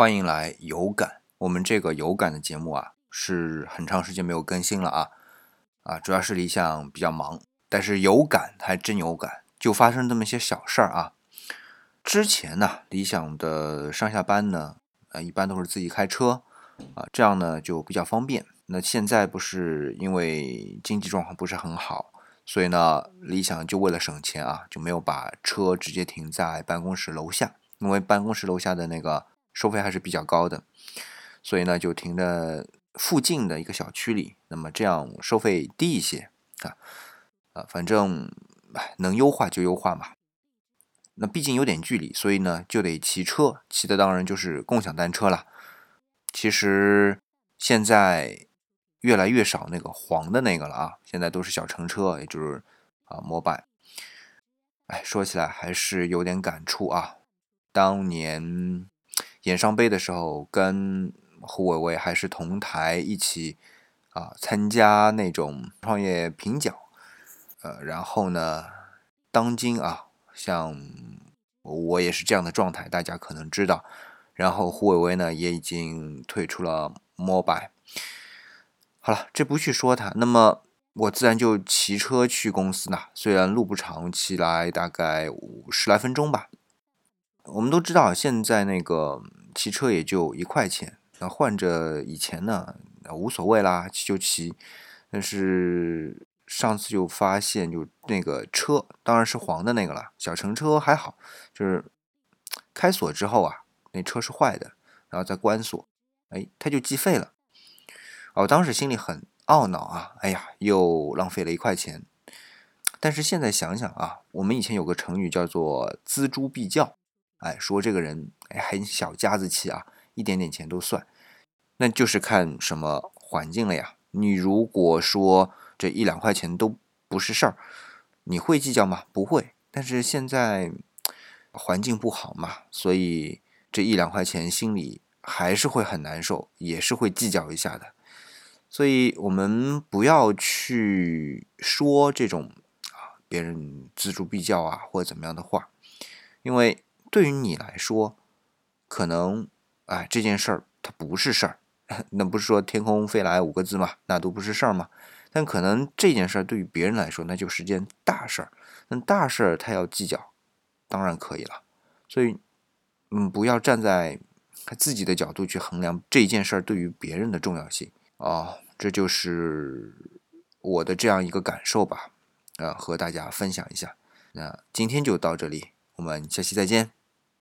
欢迎来有感。我们这个有感的节目啊，是很长时间没有更新了啊啊，主要是理想比较忙，但是有感还真有感，就发生这么些小事儿啊。之前呢，理想的上下班呢，呃，一般都是自己开车啊，这样呢就比较方便。那现在不是因为经济状况不是很好，所以呢，理想就为了省钱啊，就没有把车直接停在办公室楼下，因为办公室楼下的那个收费还是比较高的，所以呢，就停在附近的一个小区里。那么这样收费低一些啊，啊，反正能优化就优化嘛。那毕竟有点距离，所以呢就得骑车，骑的当然就是共享单车了。其实现在。越来越少那个黄的那个了啊，现在都是小乘车，也就是啊摩拜。哎，说起来还是有点感触啊。当年演上杯的时候，跟胡伟伟还是同台一起啊参加那种创业评奖。呃，然后呢，当今啊，像我也是这样的状态，大家可能知道。然后胡伟伟呢，也已经退出了摩拜。好了，这不去说他，那么我自然就骑车去公司呢。虽然路不长，骑来大概五十来分钟吧。我们都知道，现在那个骑车也就一块钱，那换着以前呢，无所谓啦，骑就骑。但是上次就发现，就那个车，当然是黄的那个了。小乘车还好，就是开锁之后啊，那车是坏的，然后再关锁，哎，它就计费了。我当时心里很懊恼啊！哎呀，又浪费了一块钱。但是现在想想啊，我们以前有个成语叫做“锱铢必较”，哎，说这个人哎很小家子气啊，一点点钱都算。那就是看什么环境了呀。你如果说这一两块钱都不是事儿，你会计较吗？不会。但是现在环境不好嘛，所以这一两块钱心里还是会很难受，也是会计较一下的。所以，我们不要去说这种啊，别人锱铢必较啊，或者怎么样的话，因为对于你来说，可能哎这件事儿它不是事儿，那不是说天空飞来五个字嘛，那都不是事儿嘛。但可能这件事儿对于别人来说，那就是件大事儿。那大事儿他要计较，当然可以了。所以，嗯，不要站在他自己的角度去衡量这件事儿对于别人的重要性。哦，这就是我的这样一个感受吧，啊，和大家分享一下。那今天就到这里，我们下期再见。